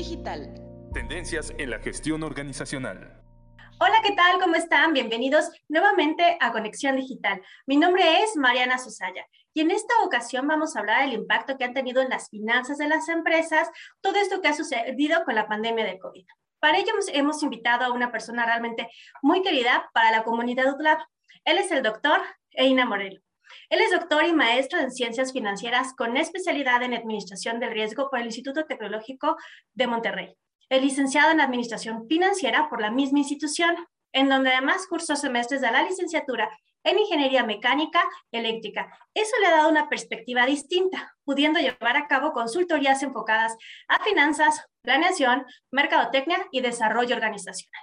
digital. Tendencias en la gestión organizacional. Hola, ¿qué tal? ¿Cómo están? Bienvenidos nuevamente a Conexión Digital. Mi nombre es Mariana Susaya y en esta ocasión vamos a hablar del impacto que han tenido en las finanzas de las empresas todo esto que ha sucedido con la pandemia de COVID. Para ello hemos invitado a una persona realmente muy querida para la comunidad UTLAB. Él es el doctor Eina Morelo. Él es doctor y maestro en ciencias financieras con especialidad en administración del riesgo por el Instituto Tecnológico de Monterrey. Es licenciado en administración financiera por la misma institución, en donde además cursó semestres de la licenciatura en ingeniería mecánica eléctrica. Eso le ha dado una perspectiva distinta, pudiendo llevar a cabo consultorías enfocadas a finanzas, planeación, mercadotecnia y desarrollo organizacional.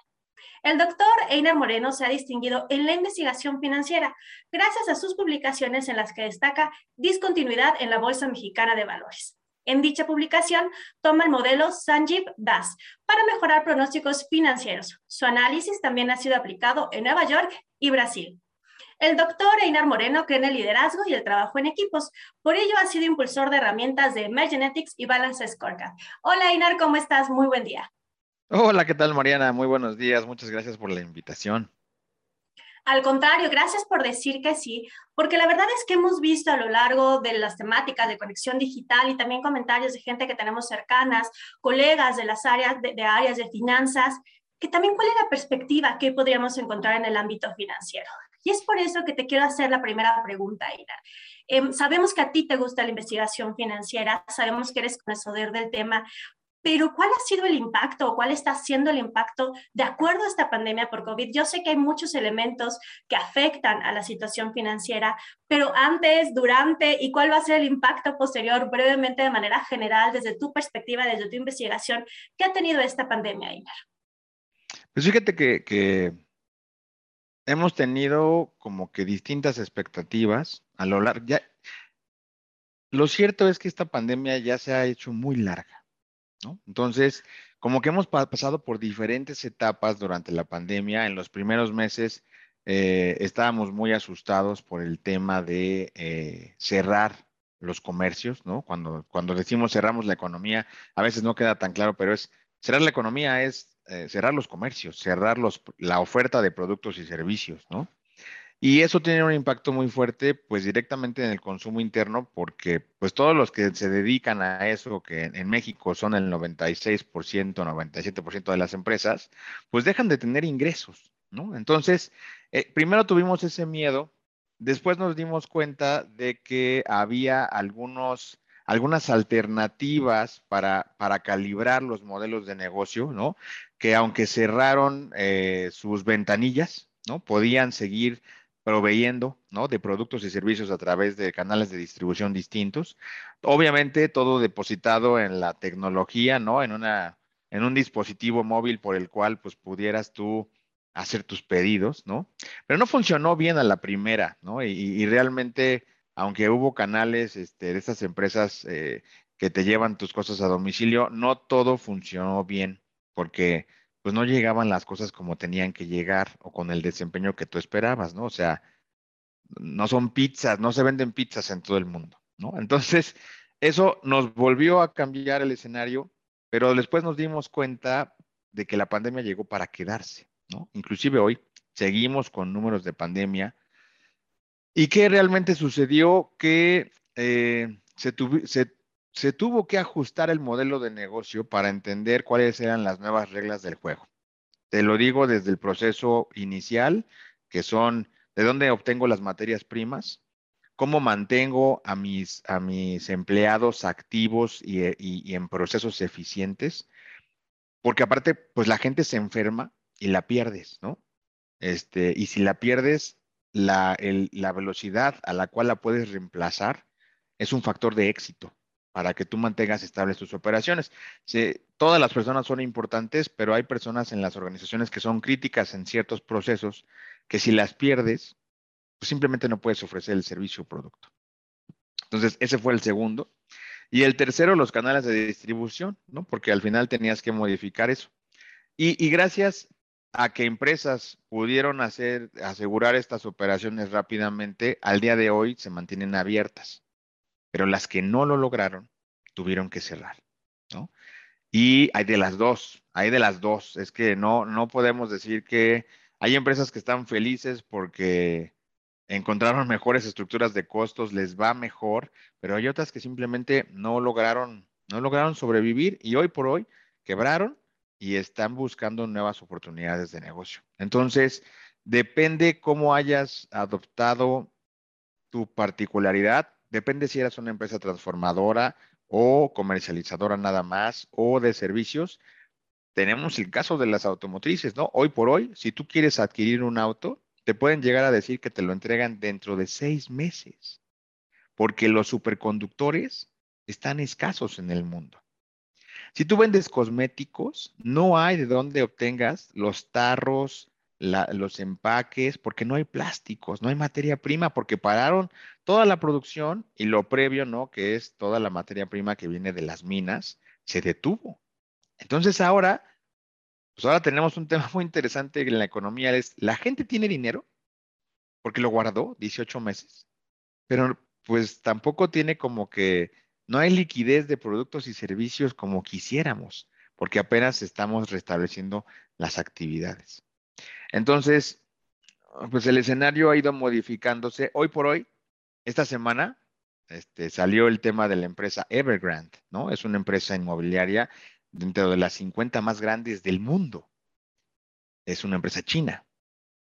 El doctor Einer Moreno se ha distinguido en la investigación financiera gracias a sus publicaciones en las que destaca discontinuidad en la Bolsa Mexicana de Valores. En dicha publicación toma el modelo Sanjeev Das para mejorar pronósticos financieros. Su análisis también ha sido aplicado en Nueva York y Brasil. El doctor Einar Moreno cree en el liderazgo y el trabajo en equipos. Por ello ha sido impulsor de herramientas de Emergenetics y Balance Scorecard. Hola Einar, ¿cómo estás? Muy buen día. Hola, ¿qué tal Mariana? Muy buenos días. Muchas gracias por la invitación. Al contrario, gracias por decir que sí, porque la verdad es que hemos visto a lo largo de las temáticas de conexión digital y también comentarios de gente que tenemos cercanas, colegas de las áreas de, áreas de finanzas, que también cuál es la perspectiva que podríamos encontrar en el ámbito financiero. Y es por eso que te quiero hacer la primera pregunta, Ira. Em, sabemos que a ti te gusta la investigación financiera, sabemos que eres conocedor del tema, pero ¿cuál ha sido el impacto o cuál está siendo el impacto de acuerdo a esta pandemia por COVID? Yo sé que hay muchos elementos que afectan a la situación financiera, pero antes, durante y cuál va a ser el impacto posterior, brevemente de manera general, desde tu perspectiva, desde tu investigación, ¿qué ha tenido esta pandemia, Inar? Pues fíjate que, hemos tenido como que distintas expectativas a lo largo. Lo cierto es que esta pandemia ya se ha hecho muy larga. Entonces, como que hemos pasado por diferentes etapas durante la pandemia, en los primeros meses eh, estábamos muy asustados por el tema de eh, cerrar los comercios, ¿no? Cuando, decimos cerramos la economía, a veces no queda tan claro, pero es cerrar la economía es eh, cerrar los comercios, cerrar la oferta de productos y servicios, ¿no? Y eso tiene un impacto muy fuerte, pues directamente en el consumo interno, porque pues todos los que se dedican a eso, que en México son el 96%, 97% de las empresas, pues dejan de tener ingresos, ¿no? Entonces, eh, primero tuvimos ese miedo, después nos dimos cuenta de que había algunos, algunas alternativas para, para calibrar los modelos de negocio, ¿no? Que aunque cerraron eh, sus ventanillas, ¿no? Podían seguir proveyendo ¿no? de productos y servicios a través de canales de distribución distintos. Obviamente todo depositado en la tecnología, ¿no? En, una, en un dispositivo móvil por el cual pues pudieras tú hacer tus pedidos, ¿no? Pero no funcionó bien a la primera, ¿no? Y, realmente, aunque hubo canales este, de estas empresas eh, que te llevan tus cosas a domicilio, no todo funcionó bien porque pues no llegaban las cosas como tenían que llegar o con el desempeño que tú esperabas, ¿no? O sea, no son pizzas, no se venden pizzas en todo el mundo, ¿no? Entonces, eso nos volvió a cambiar el escenario, pero después nos dimos cuenta de que la pandemia llegó para quedarse, ¿no? Inclusive hoy seguimos con números de pandemia. ¿Y qué realmente sucedió? Que eh, se, se, se tuvo que ajustar el modelo de negocio para entender cuáles eran las nuevas reglas del juego. Te lo digo desde el proceso inicial, que son de dónde obtengo las materias primas, cómo mantengo a mis, a mis empleados activos y, y en procesos eficientes, porque aparte, pues la gente se enferma y la pierdes, ¿no? Este, y si la pierdes, la, la velocidad a la cual la puedes reemplazar es un factor de éxito para que tú mantengas estables tus operaciones. todas las personas son importantes, pero hay personas en las organizaciones que son críticas en ciertos procesos que si las pierdes, pues simplemente no puedes ofrecer el servicio o producto. Entonces, ese fue el segundo. Y el tercero, los canales de distribución, ¿no? Porque al final tenías que modificar eso. Y, y gracias a que empresas pudieron hacer, asegurar estas operaciones rápidamente, al día de hoy se mantienen abiertas pero las que no lo lograron tuvieron que cerrar, ¿no? Y hay de las dos, hay de las dos. Es que no, no podemos decir que hay empresas que están felices porque encontraron mejores estructuras de costos, les va mejor, pero hay otras que simplemente no lograron, no lograron sobrevivir y hoy por hoy quebraron y están buscando nuevas oportunidades de negocio. Entonces, depende cómo hayas adoptado tu particularidad, depende si eras una empresa transformadora o comercializadora nada más o de servicios. Tenemos el caso de las automotrices, ¿no? Hoy por hoy, si tú quieres adquirir un auto, te pueden llegar a decir que te lo entregan dentro de seis meses, porque los superconductores están escasos en el mundo. Si tú vendes cosméticos, no hay de dónde obtengas los tarros, los empaques, porque no hay plásticos, no hay materia prima, porque pararon toda la producción y lo previo, ¿no? Que es toda la materia prima que viene de las minas, se detuvo. Entonces ahora, pues ahora tenemos un tema muy interesante en la economía, es la gente tiene dinero porque lo guardó 18 meses, pero pues tampoco tiene como que, no hay liquidez de productos y servicios como quisiéramos, porque apenas estamos restableciendo las actividades. Entonces, pues el escenario ha ido modificándose. Hoy por hoy, esta semana, este, salió el tema de la empresa Evergrande, ¿no? Es una empresa inmobiliaria dentro de las 50 más grandes del mundo. Es una empresa china.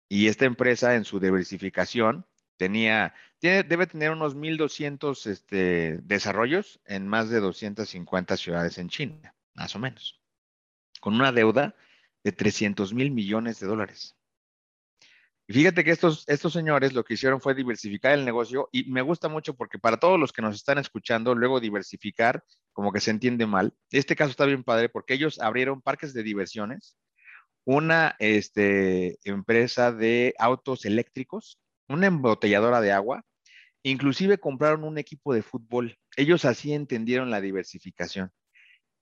Y esta empresa en su diversificación tenía, debe tener unos 1.200 este, desarrollos en más de 250 ciudades en China, más o menos, con una deuda de 300 mil millones de dólares. Y fíjate que estos, estos señores lo que hicieron fue diversificar el negocio y me gusta mucho porque para todos los que nos están escuchando, luego diversificar como que se entiende mal. Este caso está bien padre porque ellos abrieron parques de diversiones, una este, empresa de autos eléctricos, una embotelladora de agua, inclusive compraron un equipo de fútbol. Ellos así entendieron la diversificación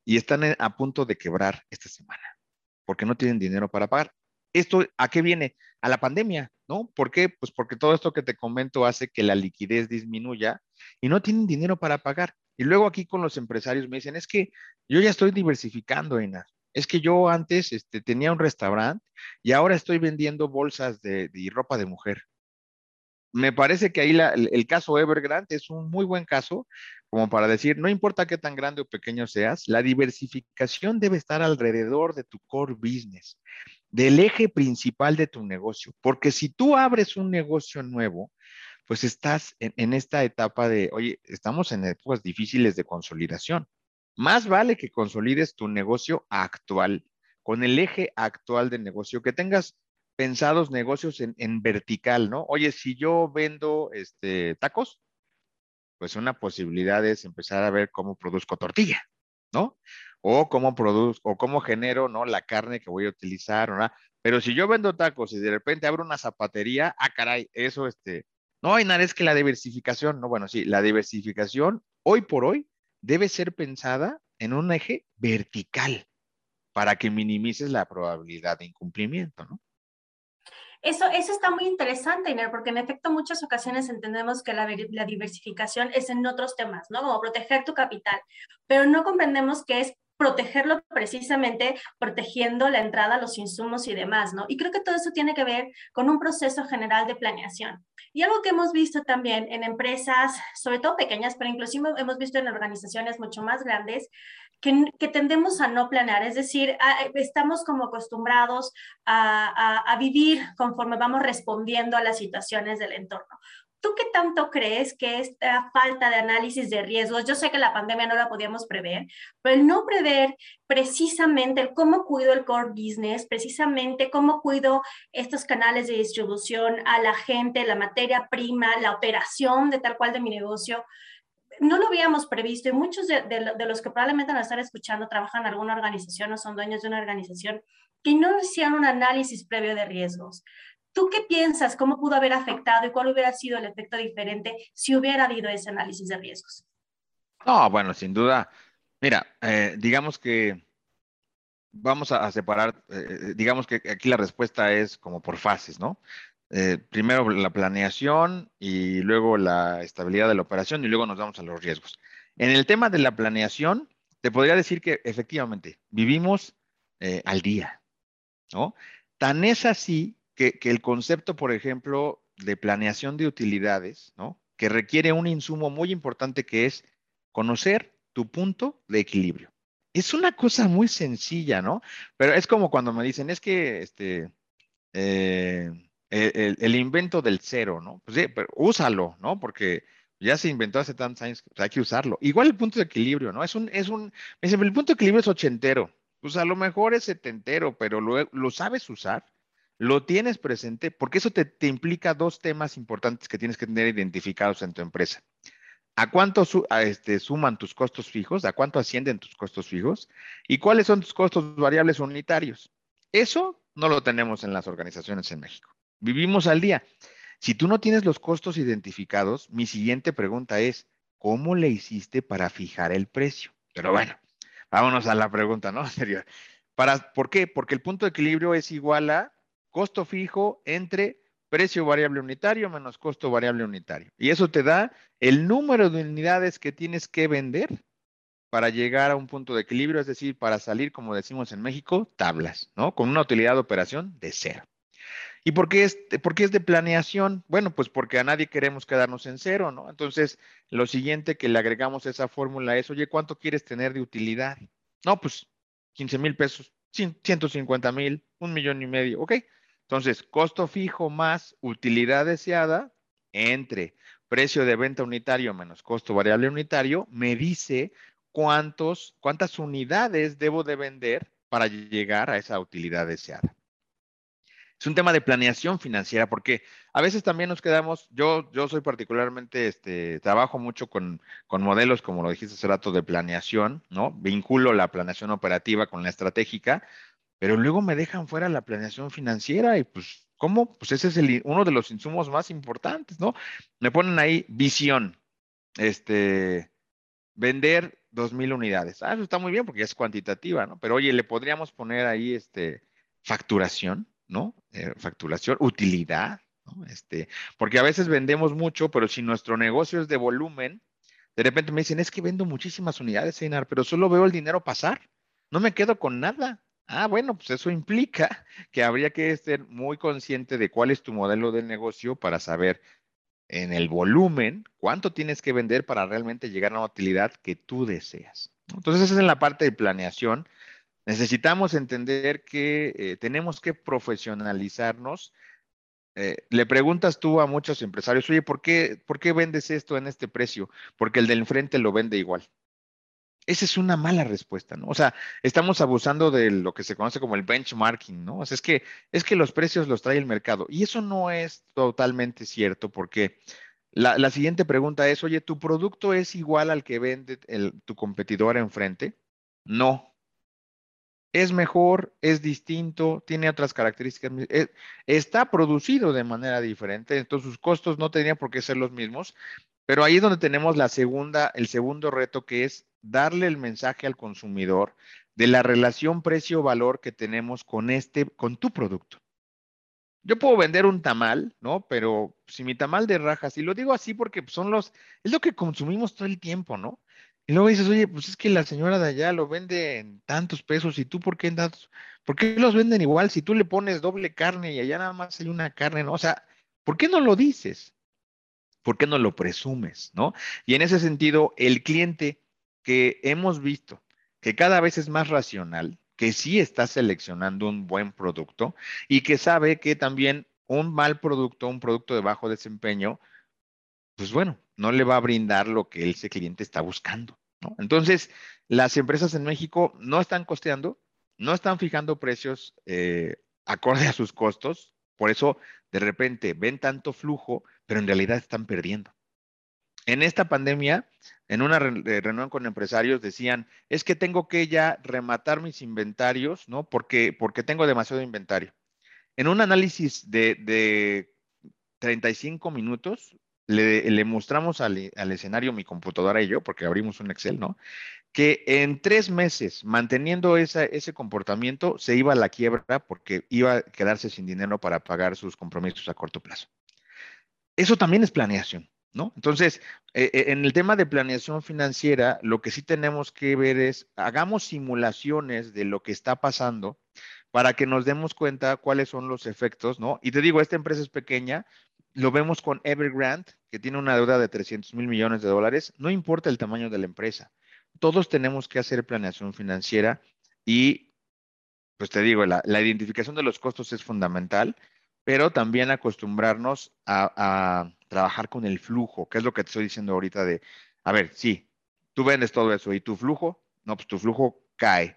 y están a punto de quebrar esta semana porque no tienen dinero para pagar. ¿Esto a qué viene? A la pandemia, ¿no? ¿Por qué? Pues porque todo esto que te comento hace que la liquidez disminuya y no tienen dinero para pagar. Y luego aquí con los empresarios me dicen, es que yo ya estoy diversificando, Einar. Es que yo antes este, tenía un restaurante y ahora estoy vendiendo bolsas de, ropa de mujer. Me parece que ahí el, el, caso Evergrande es un muy buen caso como para decir, no importa qué tan grande o pequeño seas, la diversificación debe estar alrededor de tu core business del eje principal de tu negocio. Porque si tú abres un negocio nuevo, pues estás en, esta etapa de, oye, estamos en épocas difíciles de consolidación. Más vale que consolides tu negocio actual, con el eje actual de negocio, que tengas pensados negocios en, vertical, ¿no? Oye, si yo vendo este, tacos, pues una posibilidad es empezar a ver cómo produzco tortilla, ¿no? o cómo produzco, o cómo genero, ¿no? La carne que voy a utilizar, ¿no? Pero si yo vendo tacos y de repente abro una zapatería, ah, caray, eso, este, no, hay nada, es que la diversificación, no, bueno, sí, la diversificación hoy por hoy debe ser pensada en un eje vertical para que minimices la probabilidad de incumplimiento, ¿no? Eso, eso está muy interesante, Iner, porque en efecto muchas ocasiones entendemos que la, la, diversificación es en otros temas, ¿no? Como proteger tu capital, pero no comprendemos que es protegerlo precisamente protegiendo la entrada los insumos y demás, ¿no? Y creo que todo eso tiene que ver con un proceso general de planeación. Y algo que hemos visto también en empresas, sobre todo pequeñas, pero inclusive hemos visto en organizaciones mucho más grandes, que, que tendemos a no planear, es decir, estamos como acostumbrados a, a, a vivir conforme vamos respondiendo a las situaciones del entorno. ¿Tú qué tanto crees que esta falta de análisis de riesgos, yo sé que la pandemia no la podíamos prever, pero el no prever precisamente el cómo cuido el core business, precisamente cómo cuido estos canales de distribución a la gente, la materia prima, la operación de tal cual de mi negocio, no lo habíamos previsto y muchos de, los que probablemente nos están escuchando trabajan en alguna organización o son dueños de una organización que no hicieron un análisis previo de riesgos. ¿Tú qué piensas? ¿Cómo pudo haber afectado y cuál hubiera sido el efecto diferente si hubiera habido ese análisis de riesgos? No, bueno, sin duda. Mira, eh, digamos que vamos a, separar, eh, digamos que aquí la respuesta es como por fases, ¿no? Eh, primero la planeación y luego la estabilidad de la operación y luego nos vamos a los riesgos. En el tema de la planeación, te podría decir que efectivamente vivimos eh, al día, ¿no? Tan es así que, que, el concepto, por ejemplo, de planeación de utilidades, ¿no? Que requiere un insumo muy importante que es conocer tu punto de equilibrio. Es una cosa muy sencilla, ¿no? Pero es como cuando me dicen, es que este, eh, el, invento del cero, ¿no? Pues sí, pero úsalo, ¿no? Porque ya se inventó hace tantos años, pues hay que usarlo. Igual el punto de equilibrio, ¿no? Es un, es un, el punto de equilibrio es ochentero. Pues a lo mejor es setentero, pero lo, lo sabes usar, lo tienes presente, porque eso te, te, implica dos temas importantes que tienes que tener identificados en tu empresa. ¿A cuánto este, suman tus costos fijos? ¿A cuánto ascienden tus costos fijos? ¿Y cuáles son tus costos variables unitarios? Eso no lo tenemos en las organizaciones en México. Vivimos al día. Si tú no tienes los costos identificados, mi siguiente pregunta es, ¿cómo le hiciste para fijar el precio? Pero bueno, vámonos a la pregunta, ¿no? Para, ¿Por qué? Porque el punto de equilibrio es igual a costo fijo entre precio variable unitario menos costo variable unitario. Y eso te da el número de unidades que tienes que vender para llegar a un punto de equilibrio, es decir, para salir, como decimos en México, tablas, ¿no? Con una utilidad de operación de cero. ¿Y por qué, es, por qué es de planeación? Bueno, pues porque a nadie queremos quedarnos en cero, ¿no? Entonces, lo siguiente que le agregamos a esa fórmula es, oye, ¿cuánto quieres tener de utilidad? No, pues 15 mil pesos, 150 mil, un millón y medio, ¿ok? Entonces, costo fijo más utilidad deseada entre precio de venta unitario menos costo variable unitario me dice cuántos, cuántas unidades debo de vender para llegar a esa utilidad deseada es un tema de planeación financiera, porque a veces también nos quedamos, yo, yo soy particularmente, este, trabajo mucho con, con modelos, como lo dijiste hace rato, de planeación, ¿no? Vinculo la planeación operativa con la estratégica, pero luego me dejan fuera la planeación financiera y pues, ¿cómo? Pues ese es uno de los insumos más importantes, ¿no? Me ponen ahí visión, este, vender dos mil unidades. Ah, eso está muy bien porque es cuantitativa, ¿no? Pero oye, le podríamos poner ahí, este, facturación, ¿no? Eh, facturación, utilidad, ¿no? Este, porque a veces vendemos mucho, pero si nuestro negocio es de volumen, de repente me dicen, es que vendo muchísimas unidades, Einar, pero solo veo el dinero pasar, no me quedo con nada. Ah, bueno, pues eso implica que habría que ser muy consciente de cuál es tu modelo de negocio para saber en el volumen cuánto tienes que vender para realmente llegar a una utilidad que tú deseas. Entonces, esa es en la parte de planeación Necesitamos entender que eh, tenemos que profesionalizarnos. Eh, le preguntas tú a muchos empresarios, oye, ¿por qué, ¿por qué vendes esto en este precio? Porque el del enfrente lo vende igual. Esa es una mala respuesta, ¿no? O sea, estamos abusando de lo que se conoce como el benchmarking, ¿no? O sea, es que, es que los precios los trae el mercado. Y eso no es totalmente cierto, porque la, siguiente pregunta es, oye, ¿tu producto es igual al que vende tu competidor enfrente? No, es mejor, es distinto, tiene otras características, eh, está producido de manera diferente, entonces sus costos no tendrían por qué ser los mismos, pero ahí es donde tenemos la segunda, el segundo reto que es darle el mensaje al consumidor de la relación precio-valor que tenemos con este, con tu producto. Yo puedo vender un tamal, ¿no? Pero si mi tamal de rajas, y lo digo así porque son los, es lo que consumimos todo el tiempo, ¿no? Y luego dices, oye, pues es que la señora de allá lo vende en tantos pesos y tú, ¿por qué, tantos? ¿por qué los venden igual si tú le pones doble carne y allá nada más hay una carne, ¿no? O sea, ¿por qué no lo dices? ¿Por qué no lo presumes, no? Y en ese sentido, el cliente que hemos visto que cada vez es más racional, que sí está seleccionando un buen producto y que sabe que también un mal producto, un producto de bajo desempeño, pues bueno, no le va a brindar lo que ese cliente está buscando. Entonces, las empresas en México no están costeando, no están fijando precios eh, acorde a sus costos, por eso de repente ven tanto flujo, pero en realidad están perdiendo. En esta pandemia, en una eh, reunión con empresarios decían, es que tengo que ya rematar mis inventarios, ¿no? Porque, porque tengo demasiado inventario. En un análisis de, de 35 minutos, le, mostramos al, escenario mi computadora y yo, porque abrimos un Excel, ¿no? Que en tres meses, manteniendo ese comportamiento, se iba a la quiebra porque iba a quedarse sin dinero para pagar sus compromisos a corto plazo. Eso también es planeación, ¿no? Entonces, eh, eh, en el tema de planeación financiera, lo que sí tenemos que ver es, hagamos simulaciones de lo que está pasando para que nos demos cuenta cuáles son los efectos, ¿no? Y te digo, esta empresa es pequeña, lo vemos con Evergrande, que tiene una deuda de 300 mil millones de dólares, no importa el tamaño de la empresa, todos tenemos que hacer planeación financiera y, pues te digo, la, identificación de los costos es fundamental, pero también acostumbrarnos a trabajar con el flujo, que es lo que te estoy diciendo ahorita de, a ver, sí, tú vendes todo eso y tu flujo, no, pues tu flujo cae.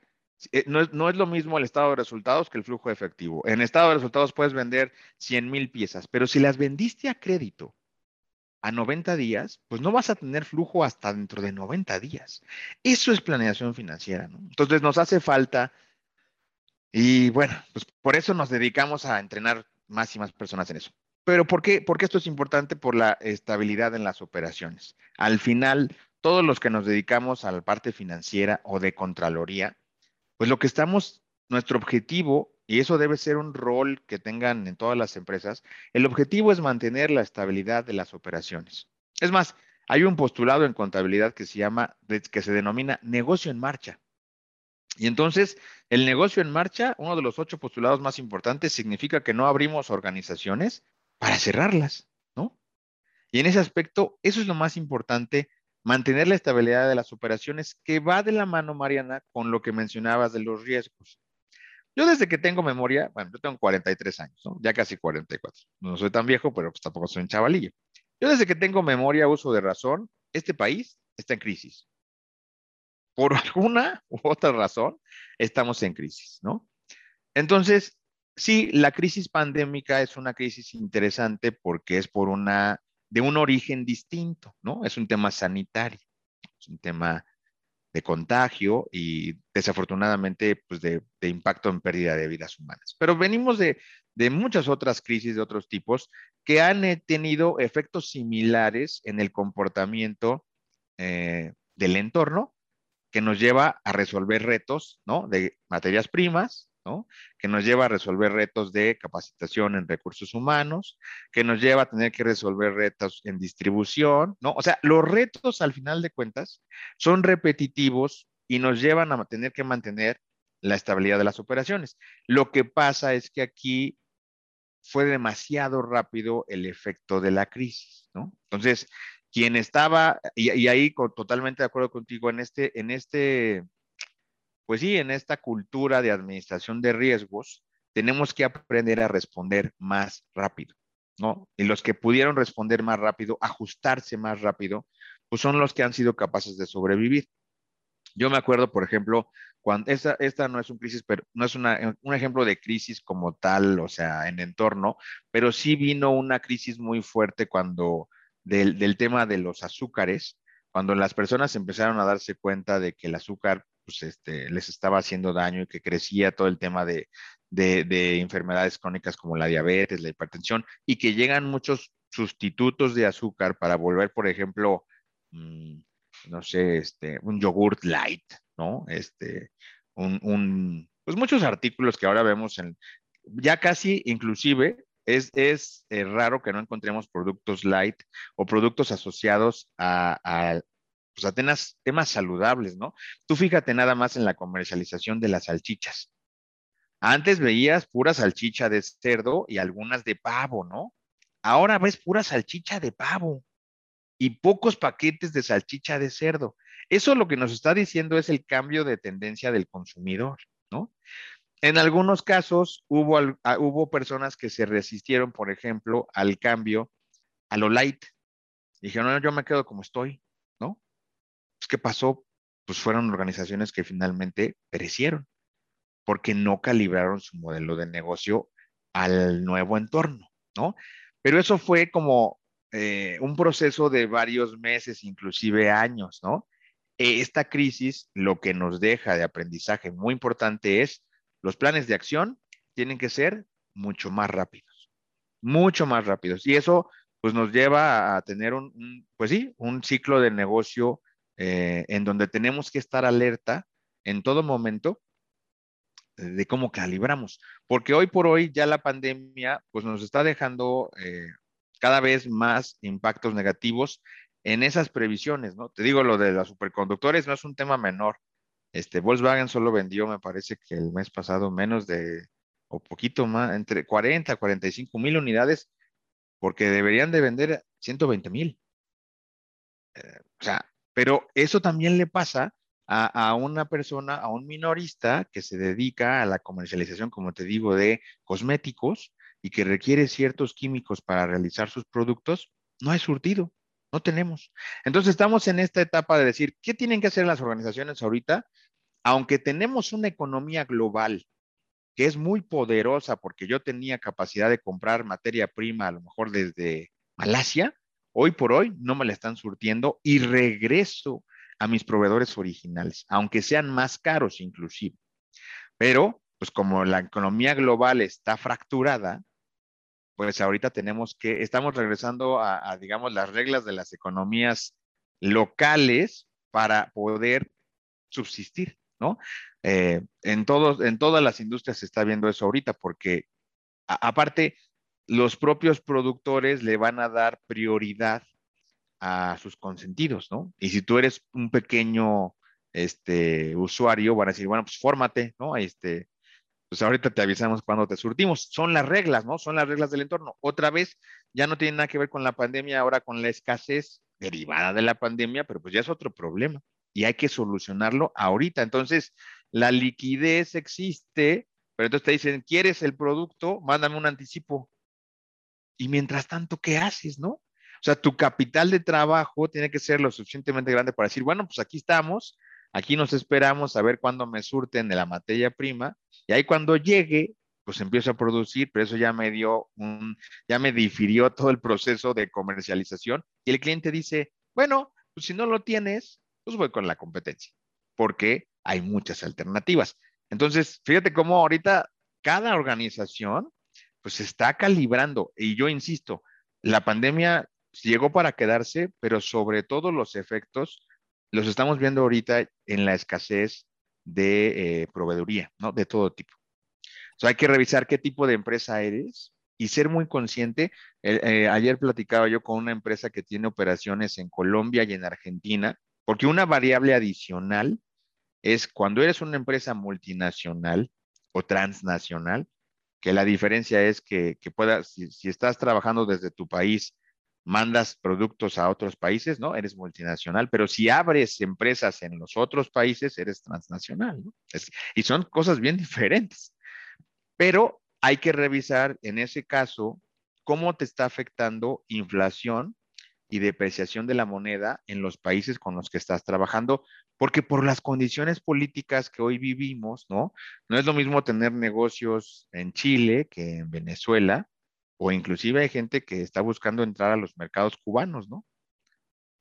Eh, no es, no es, lo mismo el estado de resultados que el flujo efectivo. En estado de resultados puedes vender 100 mil piezas, pero si las vendiste a crédito a 90 días, pues no vas a tener flujo hasta dentro de 90 días. Eso es planeación financiera, ¿no? Entonces nos hace falta, y bueno, pues por eso nos dedicamos a entrenar más y más personas en eso. Pero ¿por qué? Porque esto es importante por la estabilidad en las operaciones. Al final, todos los que nos dedicamos a la parte financiera o de contraloría, pues lo que estamos, nuestro objetivo, y eso debe ser un rol que tengan en todas las empresas, el objetivo es mantener la estabilidad de las operaciones. Es más, hay un postulado en contabilidad que se llama, que se denomina negocio en marcha. Y entonces, el negocio en marcha, uno de los ocho postulados más importantes, significa que no abrimos organizaciones para cerrarlas, ¿no? Y en ese aspecto, eso es lo más importante, mantener la estabilidad de las operaciones que va de la mano, Mariana, con lo que mencionabas de los riesgos. Yo desde que tengo memoria, bueno, yo tengo 43 años, ¿no? Ya casi 44. No soy tan viejo, pero pues tampoco soy un chavalillo. Yo desde que tengo memoria, uso de razón, este país está en crisis. Por alguna u otra razón, estamos en crisis, ¿no? Entonces, Sí, la crisis pandémica es una crisis interesante porque es por una, de un origen distinto, ¿no? Es un tema sanitario, es un tema de contagio y desafortunadamente pues de, impacto en pérdida de vidas humanas. Pero venimos de, muchas otras crisis de otros tipos que han eh, tenido efectos similares en el comportamiento eh, del entorno que nos lleva a resolver retos, ¿no? De materias primas, que nos lleva a resolver retos de capacitación en recursos humanos, que nos lleva a tener que resolver retos en distribución, ¿no? O sea, los retos al final de cuentas son repetitivos y nos llevan a tener que mantener la estabilidad de las operaciones. Lo que pasa es que aquí fue demasiado rápido el efecto de la crisis, ¿no? Entonces, quien estaba, y, ahí totalmente de acuerdo contigo, en este, en este pues sí, en esta cultura de administración de riesgos, tenemos que aprender a responder más rápido, ¿no? Y los que pudieron responder más rápido, ajustarse más rápido, pues son los que han sido capaces de sobrevivir. Yo me acuerdo, por ejemplo, cuando esta, no es un crisis, pero no es una, un ejemplo de crisis como tal, o sea, en entorno, pero sí vino una crisis muy fuerte cuando del tema de los azúcares, cuando las personas empezaron a darse cuenta de que el azúcar pues, este, les estaba haciendo daño y que crecía todo el tema de, enfermedades crónicas como la diabetes, la hipertensión, y que llegan muchos sustitutos de azúcar para volver, por ejemplo, mm, no sé, este, un yogurt light, ¿no? Este, un, pues muchos artículos que ahora vemos en, ya casi inclusive es, es eh, raro que no encontremos productos light o productos asociados a, pues a temas, saludables, ¿no? Tú fíjate nada más en la comercialización de las salchichas. Antes veías pura salchicha de cerdo y algunas de pavo, ¿no? Ahora ves pura salchicha de pavo y pocos paquetes de salchicha de cerdo. Eso lo que nos está diciendo es el cambio de tendencia del consumidor, ¿no? En algunos casos hubo, ah, hubo personas que se resistieron, por ejemplo, al cambio a lo light. Dijeron, no, yo me quedo como estoy. ¿Qué pasó? Pues fueron organizaciones que finalmente perecieron porque no calibraron su modelo de negocio al nuevo entorno, ¿no? Pero eso fue como eh, un proceso de varios meses, inclusive años, ¿no? E, esta crisis lo que nos deja de aprendizaje muy importante es los planes de acción tienen que ser mucho más rápidos, mucho más rápidos. Y eso pues nos lleva a tener un pues sí, un ciclo de negocio eh, en donde tenemos que estar alerta en todo momento de cómo calibramos, porque hoy por hoy ya la pandemia pues nos está dejando eh, cada vez más impactos negativos en esas previsiones, ¿no? Te digo, lo de los superconductores no es un tema menor. Este, Volkswagen solo vendió, me parece que el mes pasado, menos de, o poquito más, entre 40 a 45 mil unidades, porque deberían de vender 120 mil. Eh, o sea, pero eso también le pasa a, una persona, a un minorista que se dedica a la comercialización, como te digo, de cosméticos y que requiere ciertos químicos para realizar sus productos, no hay surtido, no tenemos. Entonces estamos en esta etapa de decir, ¿qué tienen que hacer las organizaciones ahorita? Aunque tenemos una economía global que es muy poderosa porque yo tenía capacidad de comprar materia prima a lo mejor desde Malasia, hoy por hoy no me la están surtiendo y regreso a mis proveedores originales, aunque sean más caros inclusive. Pero, pues como la economía global está fracturada, pues ahorita tenemos que, estamos regresando a, digamos, las reglas de las economías locales para poder subsistir, ¿no? Eh, en, todos, en todas las industrias se está viendo eso ahorita, porque aparte, los propios productores le van a dar prioridad a sus consentidos, ¿no? Y si tú eres un pequeño este, usuario, van a decir, bueno, pues fórmate, ¿no? Este, pues ahorita te avisamos cuando te surtimos. Son las reglas, ¿no? Son las reglas del entorno. Otra vez, ya no tiene nada que ver con la pandemia, ahora con la escasez derivada de la pandemia, pero pues ya es otro problema y hay que solucionarlo ahorita. Entonces, la liquidez existe, pero entonces te dicen, ¿quieres el producto? Mándame un anticipo. Y mientras tanto, ¿qué haces, no? O sea, tu capital de trabajo tiene que ser lo suficientemente grande para decir, bueno, pues aquí estamos, aquí nos esperamos a ver cuándo me surten de la materia prima, y ahí cuando llegue, pues empiezo a producir, pero eso ya me dio un, ya me difirió todo el proceso de comercialización, y el cliente dice, bueno, pues si no lo tienes, pues voy con la competencia, porque hay muchas alternativas. Entonces, fíjate cómo ahorita cada organización, pues está calibrando, y yo insisto, la pandemia llegó para quedarse, pero sobre todo los efectos los estamos viendo ahorita en la escasez de eh, proveeduría, ¿no? De todo tipo. O hay que revisar qué tipo de empresa eres y ser muy consciente. Eh, ayer platicaba yo con una empresa que tiene operaciones en Colombia y en Argentina, porque una variable adicional es cuando eres una empresa multinacional o transnacional, que la diferencia es que, que puedas, si, estás trabajando desde tu país mandas productos a otros países, ¿no? Eres multinacional, pero si abres empresas en los otros países, eres transnacional, ¿no? y son cosas bien diferentes. Pero hay que revisar en ese caso cómo te está afectando inflación y depreciación de la moneda en los países con los que estás trabajando, porque por las condiciones políticas que hoy vivimos, ¿no? No es lo mismo tener negocios en Chile que en Venezuela, o inclusive hay gente que está buscando entrar a los mercados cubanos, ¿no?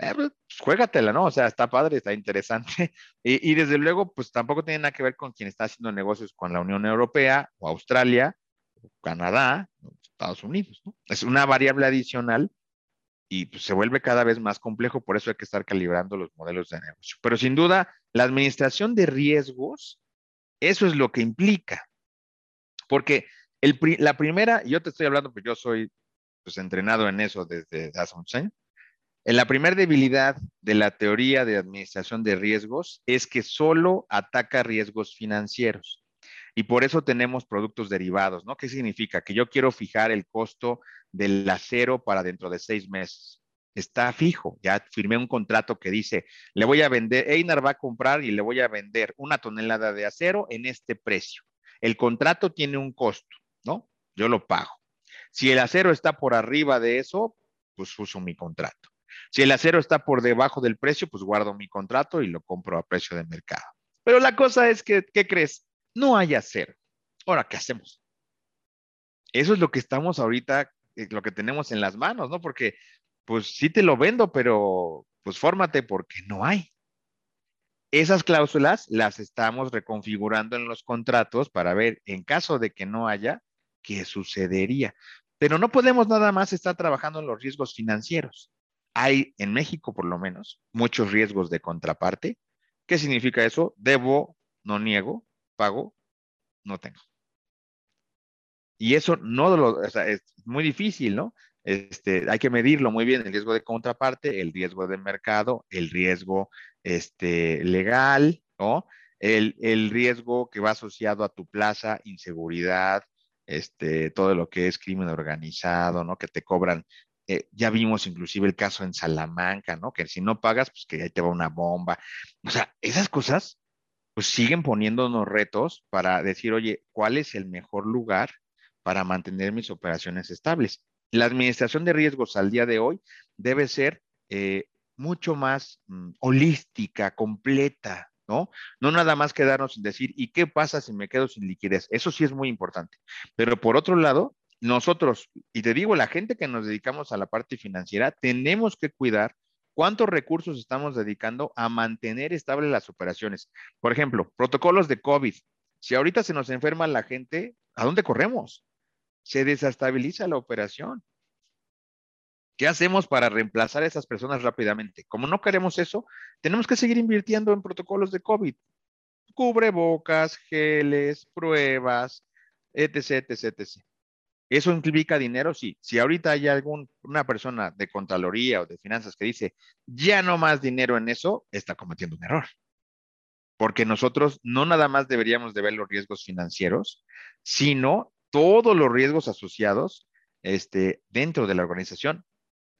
Eh, pues, juégatela, ¿no? O sea, está padre, está interesante. Y, y, desde luego, pues tampoco tiene nada que ver con quien está haciendo negocios con la Unión Europea o Australia, o Canadá, o Estados Unidos, ¿no? Es una variable adicional y pues, se vuelve cada vez más complejo, por eso hay que estar calibrando los modelos de negocio. Pero sin duda, la administración de riesgos, eso es lo que implica. Porque la primera, yo te estoy hablando, porque yo soy pues, entrenado en eso desde hace muchos. La primera debilidad de la teoría de administración de riesgos es que solo ataca riesgos financieros. Y por eso tenemos productos derivados, ¿no? ¿Qué significa? Que yo quiero fijar el costo del acero para dentro de seis meses. Está fijo. Ya firmé un contrato que dice, le voy a vender, Einar va a comprar y le voy a vender una tonelada de acero en este precio. El contrato tiene un costo. ¿no? Yo lo pago. Si el acero está por arriba de eso, pues uso mi contrato. Si el acero está por debajo del precio, pues guardo mi contrato y lo compro a precio de mercado. Pero la cosa es que, ¿qué crees? No hay acero. Ahora, ¿qué hacemos? Eso es lo que estamos ahorita, eh, lo que tenemos en las manos, ¿no? Porque, pues sí te lo vendo, pero pues fórmate porque no hay. Esas cláusulas las estamos reconfigurando en los contratos para ver, en caso de que no haya, qué sucedería. Pero no podemos nada más estar trabajando en los riesgos financieros. Hay, en México por lo menos, muchos riesgos de contraparte. ¿Qué significa eso? Debo, no niego, pago, no tengo. Y eso no lo, es muy difícil, ¿no? Este, hay que medirlo muy bien, el riesgo de contraparte, el riesgo de mercado, el riesgo este, legal, ¿no? El, el, riesgo que va asociado a tu plaza, inseguridad, este, todo lo que es crimen organizado, ¿no? Que te cobran. Eh, ya vimos inclusive el caso en Salamanca, ¿no? Que si no pagas, pues que ahí te va una bomba. O sea, esas cosas, pues siguen poniéndonos retos para decir, oye, ¿cuál es el mejor lugar para mantener mis operaciones estables? La administración de riesgos al día de hoy debe ser eh, mucho más mm, holística, completa, ¿no? No nada más quedarnos sin decir, ¿y qué pasa si me quedo sin liquidez? Eso sí es muy importante. Pero por otro lado, nosotros, y te digo, la gente que nos dedicamos a la parte financiera, tenemos que cuidar cuántos recursos estamos dedicando a mantener estables las operaciones. Por ejemplo, protocolos de COVID. Si ahorita se nos enferma la gente, ¿a dónde corremos? Se desestabiliza la operación. ¿Qué hacemos para reemplazar a esas personas rápidamente? Como no queremos eso, tenemos que seguir invirtiendo en protocolos de COVID. Cubrebocas, geles, pruebas, etc., etc., etc. ¿Eso implica dinero? Sí. Si ahorita hay alguna persona de Contraloría o de Finanzas que dice, ya no más dinero en eso, está cometiendo un error. Porque nosotros no nada más deberíamos de ver los riesgos financieros, sino todos los riesgos asociados este, dentro de la organización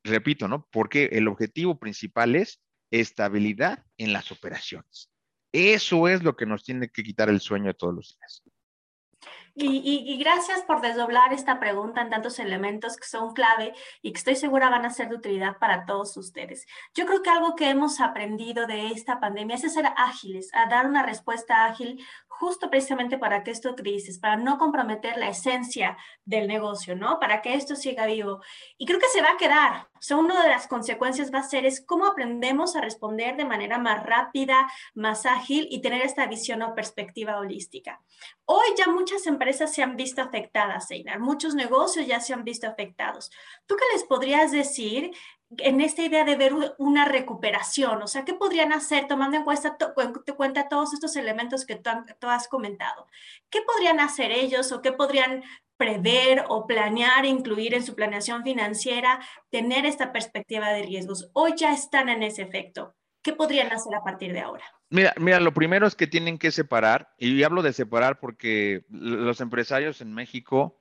repito, ¿no? Porque el objetivo principal es estabilidad en las operaciones. Eso es lo que nos tiene que quitar el sueño todos los días. Y, gracias por desdoblar esta pregunta en tantos elementos que son clave y que estoy segura van a ser de utilidad para todos ustedes. Yo creo que algo que hemos aprendido de esta pandemia es ser ágiles, a dar una respuesta ágil justo precisamente para que esto crisis, para no comprometer la esencia del negocio, ¿no? Para que esto siga vivo. Y creo que se va a quedar. O sea, una de las consecuencias va a ser es cómo aprendemos a responder de manera más rápida, más ágil y tener esta visión o perspectiva holística. Hoy ya muchas empresas se han visto afectadas, Einar. Muchos negocios ya se han visto afectados. ¿Tú qué les podrías decir en esta idea de ver una recuperación, o sea, ¿qué podrían hacer tomando en cuenta, cuenta todos estos elementos que tú, has comentado? ¿Qué podrían hacer ellos o qué podrían prever o planear, incluir en su planeación financiera, tener esta perspectiva de riesgos? Hoy ya están en ese efecto. ¿Qué podrían hacer a partir de ahora? Mira, mira, lo primero es que tienen que separar, y hablo de separar porque los empresarios en México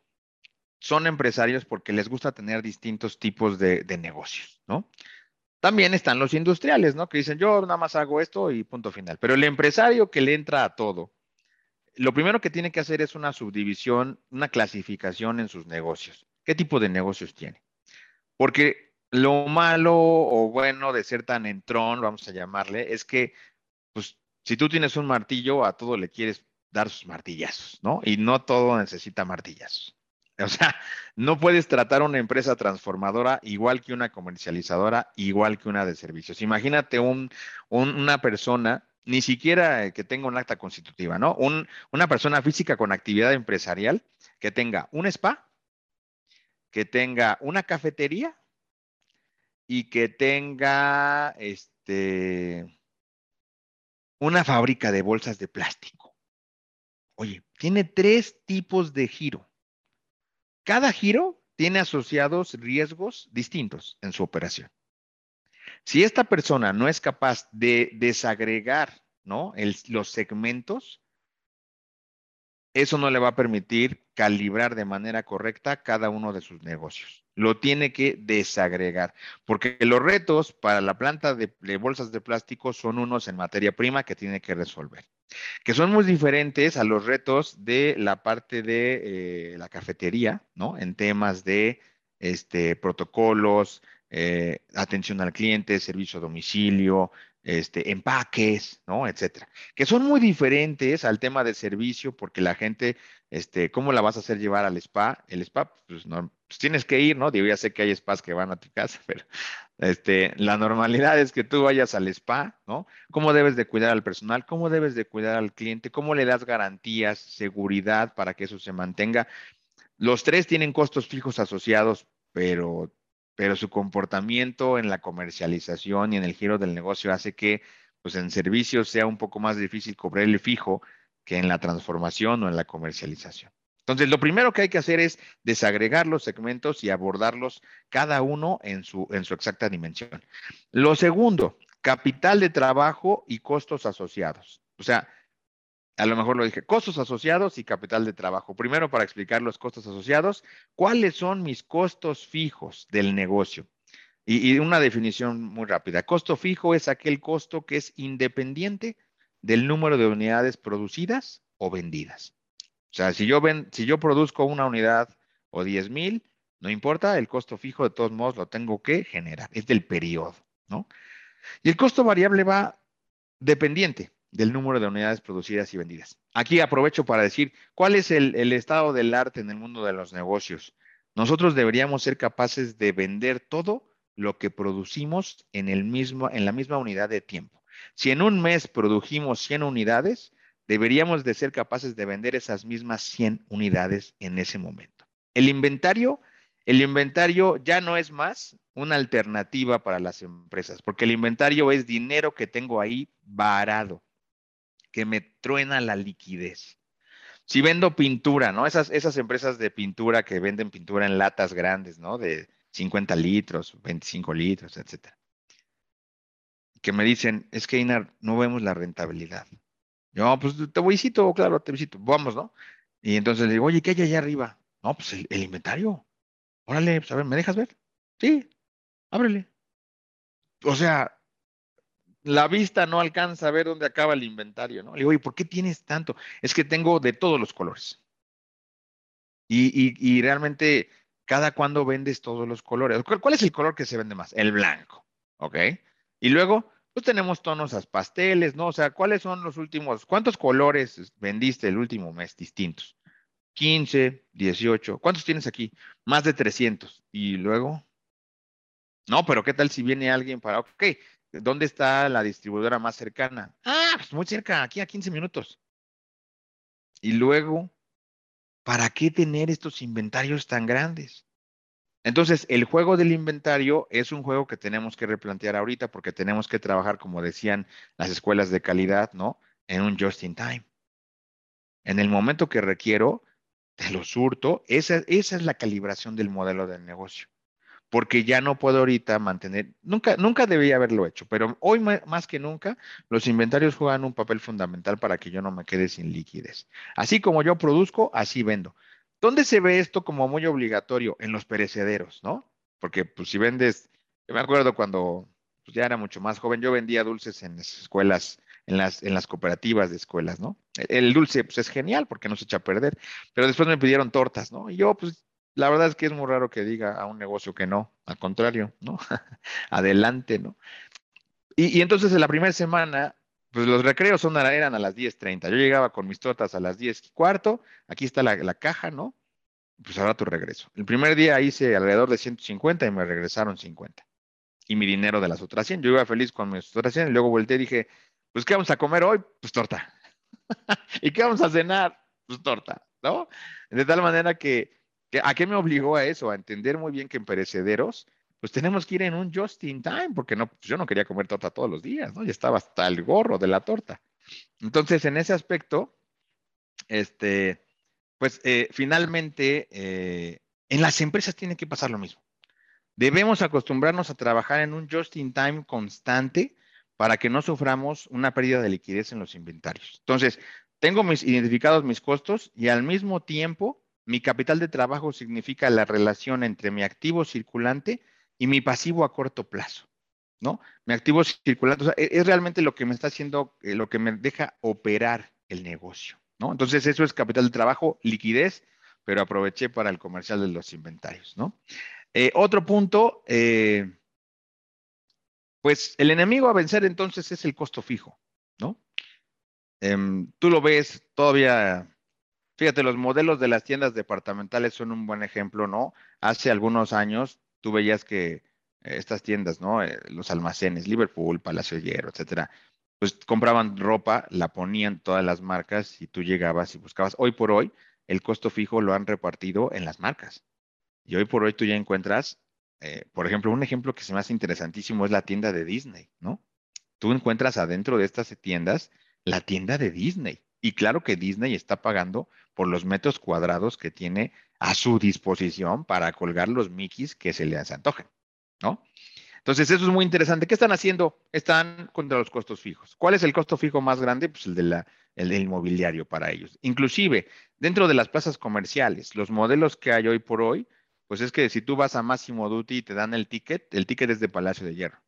son empresarios porque les gusta tener distintos tipos de, negocios, ¿no? También están los industriales, ¿no? Que dicen, yo nada más hago esto y punto final. Pero el empresario que le entra a todo, lo primero que tiene que hacer es una subdivisión, una clasificación en sus negocios. ¿Qué tipo de negocios tiene? Porque lo malo o bueno de ser tan entrón, vamos a llamarle, es que, pues, si tú tienes un martillo, a todo le quieres dar sus martillazos, ¿no? Y no todo necesita martillazos. O sea, no puedes tratar una empresa transformadora igual que una comercializadora, igual que una de servicios. Imagínate un, una persona, ni siquiera que tenga un acta constitutiva, ¿no? una persona física con actividad empresarial que tenga un spa, que tenga una cafetería y que tenga este, una fábrica de bolsas de plástico. Oye, tiene tres tipos de giro cada giro tiene asociados riesgos distintos en su operación. Si esta persona no es capaz de desagregar ¿no? los segmentos, eso no le va a permitir calibrar de manera correcta cada uno de sus negocios. Lo tiene que desagregar, porque los retos para la planta de, bolsas de plástico son unos en materia prima que tiene que resolver que son muy diferentes a los retos de la parte de eh, la cafetería, ¿no? En temas de este, protocolos, eh, atención al cliente, servicio a domicilio, este, empaques, ¿no? Etcétera. Que son muy diferentes al tema de servicio porque la gente, este, ¿cómo la vas a hacer llevar al spa? El spa, pues, no, pues tienes que ir, ¿no? Ya sé que hay spas que van a tu casa, pero este, la normalidad es que tú vayas al spa, ¿no? ¿Cómo debes de cuidar al personal? ¿Cómo debes de cuidar al cliente? ¿Cómo le das garantías, seguridad para que eso se mantenga? Los tres tienen costos fijos asociados, pero pero su comportamiento en la comercialización y en el giro del negocio hace que pues en servicios sea un poco más difícil cobrar el fijo que en la transformación o en la comercialización. Entonces, lo primero que hay que hacer es desagregar los segmentos y abordarlos cada uno en su, en su exacta dimensión. Lo segundo, capital de trabajo y costos asociados. O sea, a lo mejor lo dije, costos asociados y capital de trabajo. Primero, para explicar los costos asociados, ¿cuáles son mis costos fijos del negocio? Y, una definición muy rápida. Costo fijo es aquel costo que es independiente del número de unidades producidas o vendidas. O sea, si yo, si yo produzco una unidad o 10 mil, no importa, el costo fijo de todos modos lo tengo que generar, es del periodo, ¿no? Y el costo variable va dependiente del número de unidades producidas y vendidas. Aquí aprovecho para decir cuál es el, estado del arte en el mundo de los negocios. Nosotros deberíamos ser capaces de vender todo lo que producimos en, el mismo, en la misma unidad de tiempo. Si en un mes produjimos 100 unidades, deberíamos de ser capaces de vender esas mismas 100 unidades en ese momento. El inventario, el inventario ya no es más una alternativa para las empresas, porque el inventario es dinero que tengo ahí varado, que me truena la liquidez. Si vendo pintura, ¿no? Esas, esas empresas de pintura que venden pintura en latas grandes, ¿no? De 50 litros, 25 litros, etcétera. Que me dicen, es que Inar, no vemos la rentabilidad. Yo, pues te visito, claro, te visito, vamos, ¿no? Y entonces le digo, oye, ¿qué hay allá arriba? No, pues el, el inventario. Órale, pues a ver, ¿me dejas ver? Sí, ábrele. O sea, la vista no alcanza a ver dónde acaba el inventario, ¿no? Le digo, oye, ¿por qué tienes tanto? Es que tengo de todos los colores. Y, realmente, cada cuando vendes todos los colores. ¿Cuál, ¿Cuál es el color que se vende más? El blanco, ¿ok? Y luego, pues tenemos tonos a pasteles, ¿no? O sea, ¿cuáles son los últimos? ¿Cuántos colores vendiste el último mes distintos? 15, 18. ¿Cuántos tienes aquí? Más de 300. Y luego, no, pero ¿qué tal si viene alguien para, ok, ¿dónde está la distribuidora más cercana? Ah, pues muy cerca, aquí a 15 minutos. Y luego, ¿para qué tener estos inventarios tan grandes? Entonces, el juego del inventario es un juego que tenemos que replantear ahorita porque tenemos que trabajar, como decían las escuelas de calidad, ¿no? En un just in time. En el momento que requiero, te lo surto. Esa, esa es la calibración del modelo del negocio. Porque ya no puedo ahorita mantener, nunca, nunca debía haberlo hecho, pero hoy más que nunca, los inventarios juegan un papel fundamental para que yo no me quede sin liquidez. Así como yo produzco, así vendo. ¿Dónde se ve esto como muy obligatorio? En los perecederos, ¿no? Porque pues si vendes, me acuerdo cuando pues, ya era mucho más joven, yo vendía dulces en las escuelas, en las, en las cooperativas de escuelas, ¿no? El dulce pues es genial porque no se echa a perder, pero después me pidieron tortas, ¿no? Y yo pues la verdad es que es muy raro que diga a un negocio que no, al contrario, ¿no? Adelante, ¿no? Y, entonces en la primera semana, pues los recreos son, eran a las 10.30. Yo llegaba con mis tortas a las 10 y cuarto, aquí está la, la caja, ¿no? Pues ahora tu regreso. El primer día hice alrededor de 150 y me regresaron 50. Y mi dinero de las otras 100. Yo iba feliz con mis otras 100 y luego volteé y dije, pues ¿qué vamos a comer hoy? Pues torta. ¿Y qué vamos a cenar? Pues torta, ¿no? De tal manera que ¿A qué me obligó a eso? A entender muy bien que en perecederos, pues tenemos que ir en un just in time, porque no, pues yo no quería comer torta todos los días, ¿no? Ya estaba hasta el gorro de la torta. Entonces, en ese aspecto, este, pues eh, finalmente, eh, en las empresas tiene que pasar lo mismo. Debemos acostumbrarnos a trabajar en un just in time constante para que no suframos una pérdida de liquidez en los inventarios. Entonces, tengo mis identificados mis costos y al mismo tiempo mi capital de trabajo significa la relación entre mi activo circulante y mi pasivo a corto plazo, ¿no? Mi activo circulante e-, es realmente lo que me está haciendo, eh, lo que me deja operar el negocio, ¿no? Entonces eso es capital de trabajo, liquidez, pero aproveché para el comercial de los inventarios, ¿no? Eh, otro punto, eh, pues el enemigo a vencer entonces es el costo fijo, ¿no? Em, tú lo ves todavía Fíjate, los modelos de las tiendas departamentales son un buen ejemplo, ¿no? Hace algunos años tú veías que eh, estas tiendas, ¿no? Eh, los almacenes, Liverpool, Palacio Hierro, etcétera, pues compraban ropa, la ponían todas las marcas y tú llegabas y buscabas. Hoy por hoy, el costo fijo lo han repartido en las marcas. Y hoy por hoy tú ya encuentras, eh, por ejemplo, un ejemplo que se me hace interesantísimo es la tienda de Disney, ¿no? Tú encuentras adentro de estas tiendas la tienda de Disney Y claro que Disney está pagando por los metros cuadrados que tiene a su disposición para colgar los Mickeys que se les antojen, ¿no? Entonces, eso es muy interesante. ¿Qué están haciendo? Están contra los costos fijos. ¿Cuál es el costo fijo más grande? Pues el, el del inmobiliario para ellos. Inclusive, dentro de las plazas comerciales, los modelos que hay hoy por hoy, pues es que si tú vas a Máximo Duty y te dan el ticket, el ticket es de Palacio de Hierro.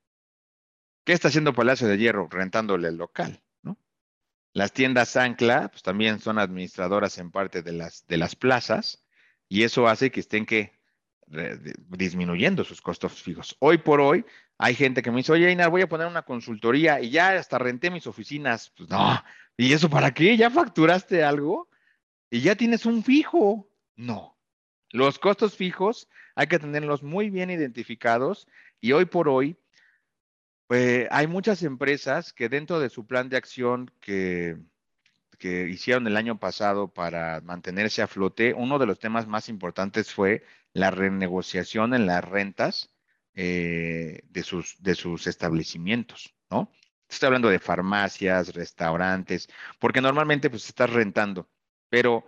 ¿Qué está haciendo Palacio de Hierro? Rentándole el local. Las tiendas Ancla, pues también son administradoras en parte de las, de las plazas, y eso hace que estén que disminuyendo sus costos fijos. Hoy por hoy hay gente que me dice, oye, Inar, voy a poner una consultoría y ya hasta renté mis oficinas. Pues no, ¿y eso para qué? ¿Ya facturaste algo? ¿Y ya tienes un fijo? No. Los costos fijos hay que tenerlos muy bien identificados y hoy por hoy pues, hay muchas empresas que dentro de su plan de acción que, que hicieron el año pasado para mantenerse a flote, uno de los temas más importantes fue la renegociación en las rentas eh, de, sus, de sus establecimientos, ¿no? Estoy hablando de farmacias, restaurantes, porque normalmente pues estás rentando, pero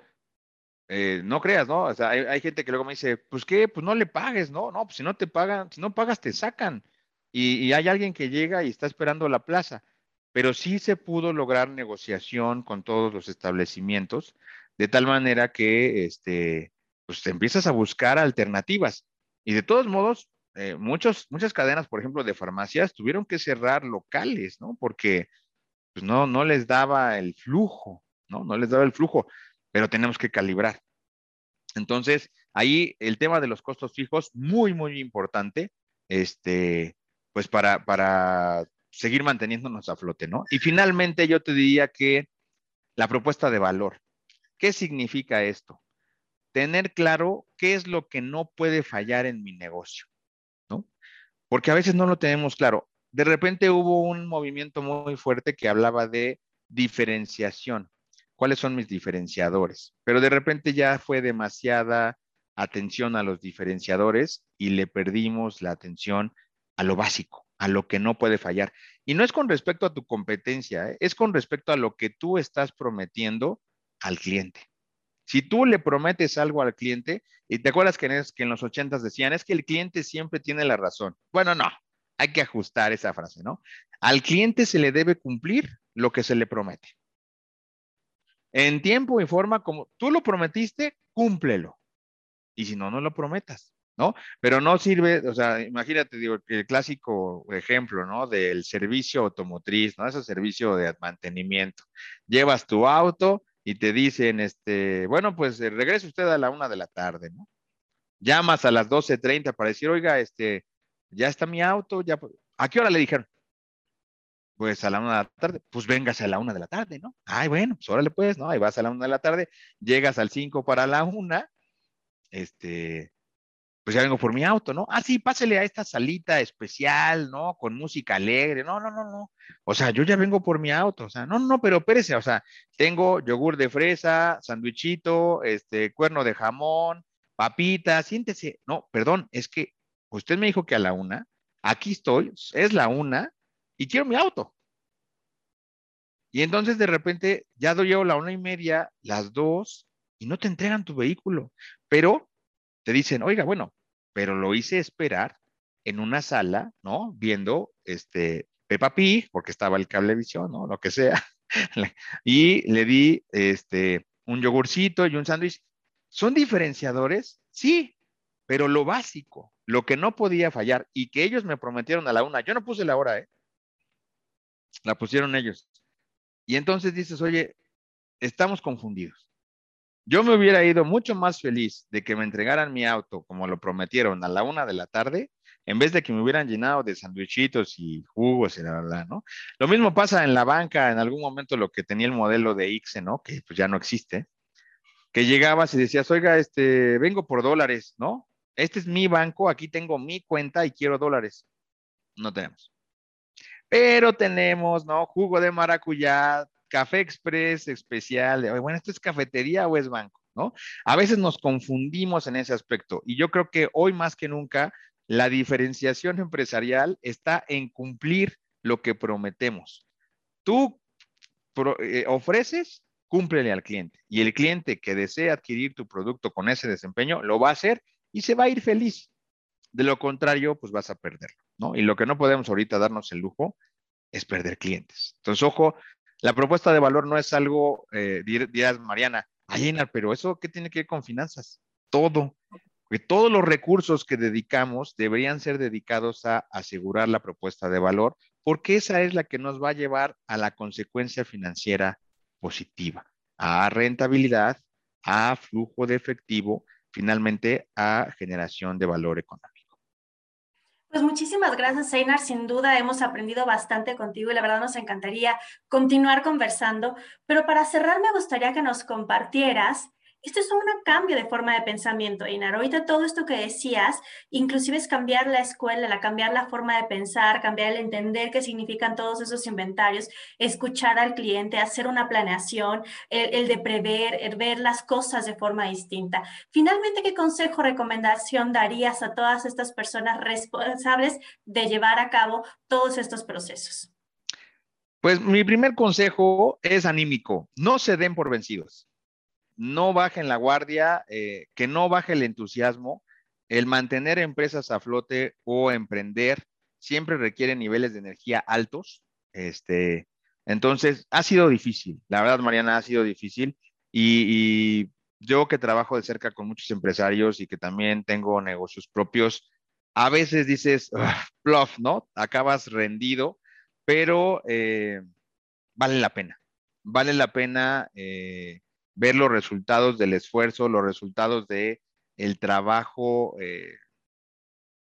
eh, no creas, ¿no? O sea, hay, gente que luego me dice, pues qué, pues no le pagues, ¿no? No, pues si no te pagan, si no pagas te sacan. Y, hay alguien que llega y está esperando la plaza, pero sí se pudo lograr negociación con todos los establecimientos, de tal manera que, este, pues te empiezas a buscar alternativas. Y de todos modos, eh, muchas cadenas, por ejemplo, de farmacias, tuvieron que cerrar locales, ¿no? Porque pues, no, no les daba el flujo, ¿no? No les daba el flujo, pero tenemos que calibrar. Entonces, ahí el tema de los costos fijos, muy, muy importante, este, pues para, para seguir manteniéndonos a flote, ¿no? Y finalmente yo te diría que la propuesta de valor. ¿Qué significa esto? tener claro qué es lo que no puede fallar en mi negocio, ¿no? Porque a veces no lo tenemos claro. De repente hubo un movimiento muy fuerte que hablaba de diferenciación. ¿Cuáles son mis diferenciadores? Pero de repente ya fue demasiada atención a los diferenciadores y le perdimos la atención a lo básico, a lo que no puede fallar. Y no es con respecto a tu competencia, ¿eh? es con respecto a lo que tú estás prometiendo al cliente. Si tú le prometes algo al cliente, y te acuerdas que en, que en los ochentas decían, es que el cliente siempre tiene la razón. Bueno, no, hay que ajustar esa frase, ¿no? Al cliente se le debe cumplir lo que se le promete. En tiempo y forma, como tú lo prometiste, cúmplelo. Y si no, no lo prometas, ¿no? Pero no sirve, o sea, imagínate, digo, el clásico ejemplo, ¿no? Del servicio automotriz, ¿no? Ese servicio de mantenimiento. Llevas tu auto, y te dicen, este, bueno, pues eh, regrese usted a la una de la tarde, ¿no? Llamas a las 12.30 para decir, oiga, este, ya está mi auto, ya, ¿a qué hora le dijeron? Pues a la una de la tarde, pues vengas a la una de la tarde, ¿no? Ay, bueno, pues órale pues, ¿no? Ahí vas a la una de la tarde, llegas al cinco para la una, este, pues ya vengo por mi auto, ¿no? Ah, sí, pásele a esta salita especial, ¿no? Con música alegre. No, no, no, no. O sea, yo ya vengo por mi auto. O sea, no, no, pero espérese. O sea, tengo yogur de fresa, sandwichito, este, cuerno de jamón, papita, siéntese. No, perdón, es que usted me dijo que a la una, aquí estoy, es la una y quiero mi auto. Y entonces de repente ya yo la una y media, las dos, y no te entregan tu vehículo. Pero te dicen, oiga, bueno, pero lo hice esperar en una sala, ¿no? Viendo este Peppa Pig, porque estaba el cablevisión, ¿no? Lo que sea. y le di este un yogurcito y un sándwich. ¿Son diferenciadores? Sí, pero lo básico, lo que no podía fallar y que ellos me prometieron a la una, yo no puse la hora, ¿eh? La pusieron ellos. Y entonces dices, oye, estamos confundidos. Yo me hubiera ido mucho más feliz de que me entregaran mi auto como lo prometieron a la una de la tarde, en vez de que me hubieran llenado de sandwichitos y jugos y la verdad, ¿no? Lo mismo pasa en la banca, en algún momento lo que tenía el modelo de ICE, ¿no? Que pues ya no existe, que llegabas y decías, oiga, este, vengo por dólares, ¿no? Este es mi banco, aquí tengo mi cuenta y quiero dólares. No tenemos. Pero tenemos, ¿no? Jugo de maracuyá, café express especial, bueno, ¿esto es cafetería o es banco? ¿No? A veces nos confundimos en ese aspecto y yo creo que hoy más que nunca la diferenciación empresarial está en cumplir lo que prometemos. Tú eh, ofreces, cúmplele al cliente. Y el cliente que desea adquirir tu producto con ese desempeño, lo va a hacer y se va a ir feliz. De lo contrario, pues vas a perderlo, ¿no? Y lo que no podemos ahorita darnos el lujo es perder clientes. Entonces, ojo, la propuesta de valor no es algo, eh, dirás, Mariana, Ayena, pero eso, ¿qué tiene que ver con finanzas? Todo. Que todos los recursos que dedicamos deberían ser dedicados a asegurar la propuesta de valor, porque esa es la que nos va a llevar a la consecuencia financiera positiva, a rentabilidad, a flujo de efectivo, finalmente a generación de valor económico. Pues muchísimas gracias, Einar. Sin duda hemos aprendido bastante contigo y la verdad nos encantaría continuar conversando. Pero para cerrar, me gustaría que nos compartieras esto es un cambio de forma de pensamiento, Inar. Ahorita todo esto que decías, inclusive es cambiar la escuela, la, cambiar la forma de pensar, cambiar el entender qué significan todos esos inventarios, escuchar al cliente, hacer una planeación, el, de prever, el ver las cosas de forma distinta. Finalmente, ¿qué consejo, recomendación darías a todas estas personas responsables de llevar a cabo todos estos procesos? Pues mi primer consejo es anímico, no se den por vencidos no bajen la guardia, eh, que no baje el entusiasmo. El mantener empresas a flote o emprender siempre requiere niveles de energía altos. Este, entonces, ha sido difícil. La verdad, Mariana, ha sido difícil. Y, yo que trabajo de cerca con muchos empresarios y que también tengo negocios propios, a veces dices, bluff, ¿no? Acabas rendido, pero eh, vale la pena. Vale la pena eh, ver los resultados del esfuerzo, los resultados de el trabajo, eh,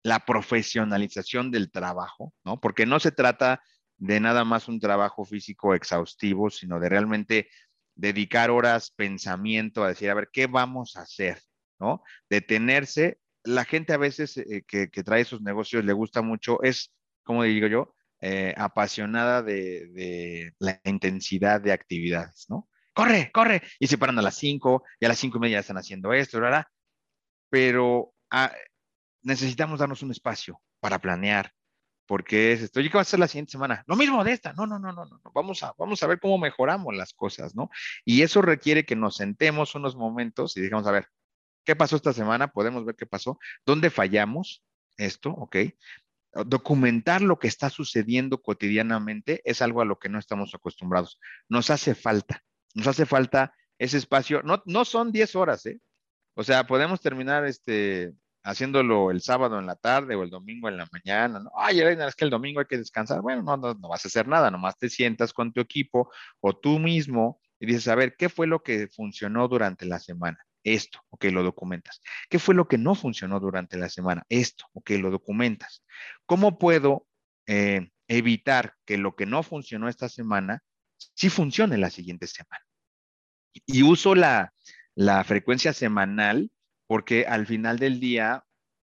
la profesionalización del trabajo, ¿no? Porque no se trata de nada más un trabajo físico exhaustivo, sino de realmente dedicar horas, pensamiento, a decir, a ver, ¿qué vamos a hacer? ¿No? Detenerse. La gente a veces eh, que, trae esos negocios le gusta mucho, es, como digo yo, eh, apasionada de, de, la intensidad de actividades, ¿no? Corre, corre, y se paran a las 5, y a las cinco y media están haciendo esto, ¿verdad? Pero ah, necesitamos darnos un espacio para planear, porque es esto, ¿y qué va a ser la siguiente semana? Lo mismo de esta, no, no, no, no, no, vamos a, vamos a ver cómo mejoramos las cosas, ¿no? Y eso requiere que nos sentemos unos momentos y digamos, a ver, ¿qué pasó esta semana? Podemos ver qué pasó, dónde fallamos, esto, ¿ok? Documentar lo que está sucediendo cotidianamente es algo a lo que no estamos acostumbrados. Nos hace falta. Nos hace falta ese espacio. No, no son 10 horas, ¿eh? O sea, podemos terminar este, haciéndolo el sábado en la tarde o el domingo en la mañana. ¿no? Ay, es que el domingo hay que descansar. Bueno, no, no, no vas a hacer nada, nomás te sientas con tu equipo o tú mismo y dices, a ver, ¿qué fue lo que funcionó durante la semana? Esto, ok, lo documentas. ¿Qué fue lo que no funcionó durante la semana? Esto, ok, lo documentas. ¿Cómo puedo eh, evitar que lo que no funcionó esta semana sí funcione la siguiente semana. Y uso la, frecuencia semanal porque al final del día,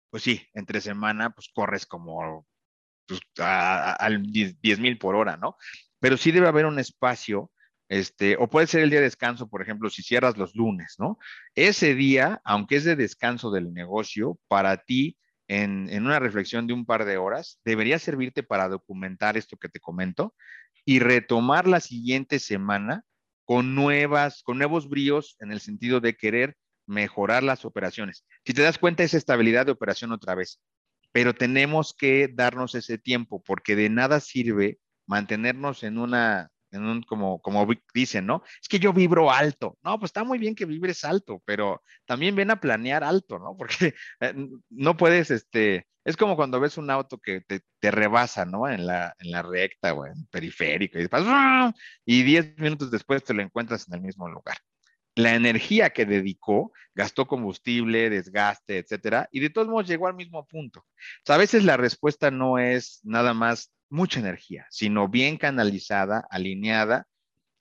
pues sí, entre semana, pues corres como pues, al 10 mil por hora, ¿no? Pero sí debe haber un espacio, este, o puede ser el día de descanso, por ejemplo, si cierras los lunes, ¿no? Ese día, aunque es de descanso del negocio, para ti, en, en una reflexión de un par de horas, debería servirte para documentar esto que te comento y retomar la siguiente semana con nuevas, con nuevos bríos en el sentido de querer mejorar las operaciones. Si te das cuenta, es estabilidad de operación otra vez, pero tenemos que darnos ese tiempo porque de nada sirve mantenernos en una como, como dicen, ¿no? Es que yo vibro alto. No, pues está muy bien que vibres alto, pero también ven a planear alto, ¿no? Porque eh, no puedes, este, es como cuando ves un auto que te, te rebasa, ¿no? En la, en la recta o en periférico y, y diez minutos después te lo encuentras en el mismo lugar. La energía que dedicó, gastó combustible, desgaste, etcétera, y de todos modos llegó al mismo punto. O sea, a veces la respuesta no es nada más mucha energía, sino bien canalizada, alineada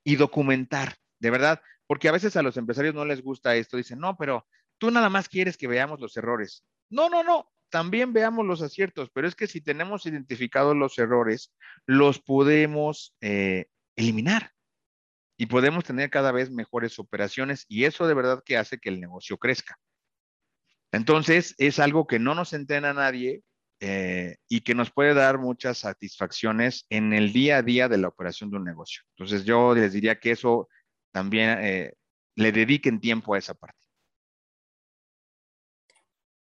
y documentar, de verdad, porque a veces a los empresarios no les gusta esto, dicen, no, pero tú nada más quieres que veamos los errores. No, no, no, también veamos los aciertos, pero es que si tenemos identificados los errores, los podemos eh, eliminar y podemos tener cada vez mejores operaciones y eso de verdad que hace que el negocio crezca. Entonces, es algo que no nos entrena nadie, eh, y que nos puede dar muchas satisfacciones en el día a día de la operación de un negocio. Entonces yo les diría que eso también eh, le dediquen tiempo a esa parte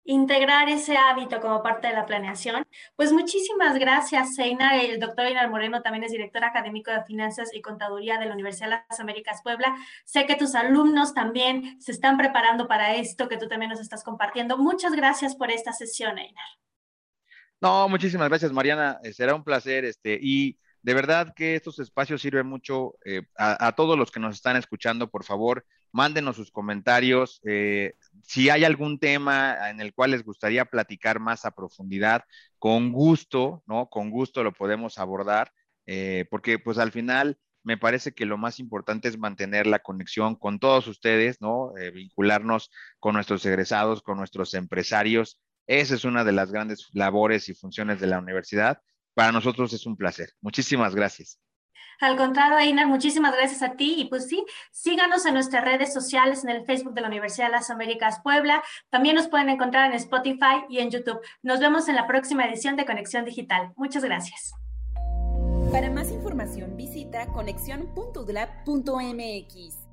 integrar ese hábito como parte de la planeación. Pues muchísimas gracias, Einar. El doctor Einar Moreno también es director académico de Finanzas y Contaduría de la Universidad de las Américas Puebla. Sé que tus alumnos también se están preparando para esto que tú también nos estás compartiendo. Muchas gracias por esta sesión, Einar. No, muchísimas gracias, Mariana. Eh, será un placer. Este, y de verdad que estos espacios sirven mucho eh, a, todos los que nos están escuchando. Por favor, mándenos sus comentarios. Eh, si hay algún tema en el cual les gustaría platicar más a profundidad, con gusto, ¿no? Con gusto lo podemos abordar, porque pues al final me parece que lo más importante es mantener la conexión con todos ustedes, ¿no? vincularnos con nuestros egresados, con nuestros empresarios. Esa es una de las grandes labores y funciones de la universidad para nosotros es un placer. Muchísimas gracias. Al contrario, Einar, muchísimas gracias a ti. Y pues sí, síganos en nuestras redes sociales, en el Facebook de la Universidad de las Américas Puebla. También nos pueden encontrar en Spotify y en YouTube. Nos vemos en la próxima edición de Conexión Digital. Muchas gracias. Para más información visita conexión.udlab.mx.